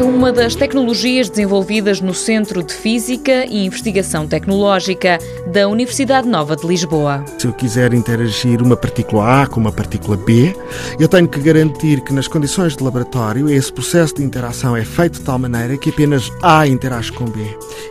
it uma das tecnologias desenvolvidas no Centro de Física e Investigação Tecnológica da Universidade Nova de Lisboa. Se eu quiser interagir uma partícula A com uma partícula B, eu tenho que garantir que nas condições de laboratório esse processo de interação é feito de tal maneira que apenas A interage com B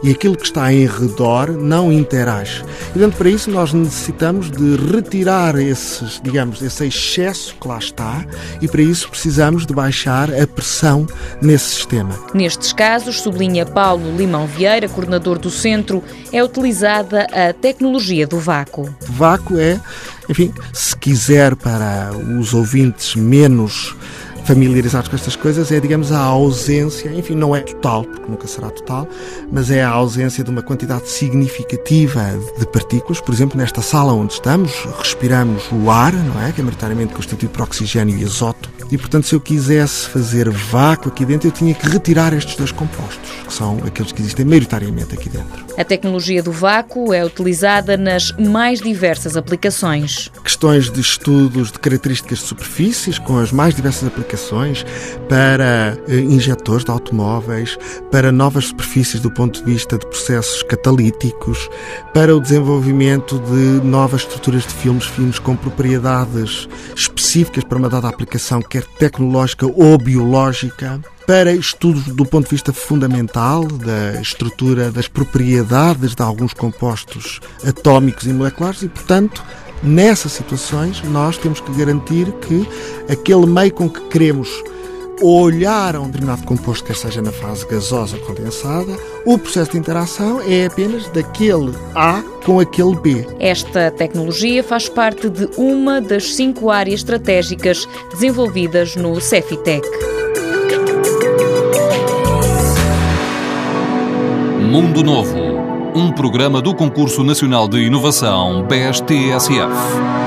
e aquilo que está em redor não interage. E, portanto, para isso nós necessitamos de retirar esses, digamos, esse excesso que lá está e para isso precisamos de baixar a pressão nesse sistema. Nestes casos, sublinha Paulo Limão Vieira, coordenador do centro, é utilizada a tecnologia do vácuo. Vácuo é, enfim, se quiser para os ouvintes menos familiarizados com estas coisas é, digamos, a ausência, enfim, não é total, porque nunca será total, mas é a ausência de uma quantidade significativa de partículas. Por exemplo, nesta sala onde estamos, respiramos o ar, não é? Que é maioritariamente constituído por oxigênio e azoto. E, portanto, se eu quisesse fazer vácuo aqui dentro, eu tinha que retirar estes dois compostos, que são aqueles que existem maioritariamente aqui dentro. A tecnologia do vácuo é utilizada nas mais diversas aplicações. Questões de estudos de características de superfícies, com as mais diversas aplicações, para eh, injetores de automóveis, para novas superfícies do ponto de vista de processos catalíticos, para o desenvolvimento de novas estruturas de filmes, filmes com propriedades específicas para uma dada aplicação, quer tecnológica ou biológica para estudos do ponto de vista fundamental da estrutura das propriedades de alguns compostos atómicos e moleculares e, portanto, nessas situações nós temos que garantir que aquele meio com que queremos olhar a um determinado composto, quer seja na fase gasosa ou condensada, o processo de interação é apenas daquele A com aquele B. Esta tecnologia faz parte de uma das cinco áreas estratégicas desenvolvidas no Cefitec. Mundo Novo, um programa do Concurso Nacional de Inovação BSTSF.